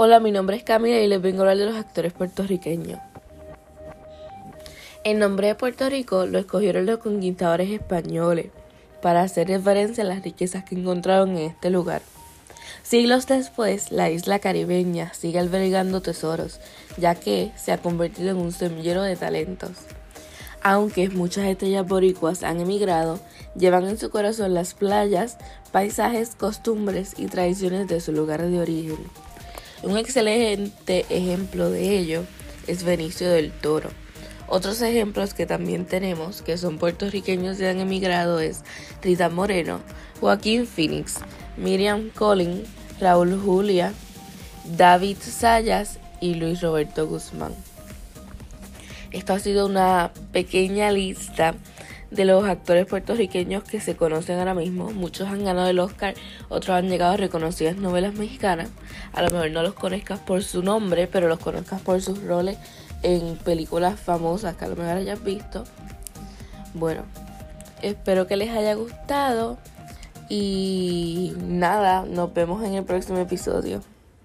Hola, mi nombre es Camila y les vengo a hablar de los actores puertorriqueños. El nombre de Puerto Rico lo escogieron los conquistadores españoles para hacer referencia a las riquezas que encontraron en este lugar. Siglos después, la isla caribeña sigue albergando tesoros, ya que se ha convertido en un semillero de talentos. Aunque muchas estrellas boricuas han emigrado, llevan en su corazón las playas, paisajes, costumbres y tradiciones de su lugar de origen. Un excelente ejemplo de ello es Benicio del Toro. Otros ejemplos que también tenemos, que son puertorriqueños y han emigrado, es Rita Moreno, Joaquín Phoenix, Miriam Collin, Raúl Julia, David Sayas y Luis Roberto Guzmán. Esto ha sido una pequeña lista de los actores puertorriqueños que se conocen ahora mismo. Muchos han ganado el Oscar, otros han llegado a reconocidas novelas mexicanas. A lo mejor no los conozcas por su nombre, pero los conozcas por sus roles en películas famosas que a lo mejor hayas visto. Bueno, espero que les haya gustado y nada, nos vemos en el próximo episodio.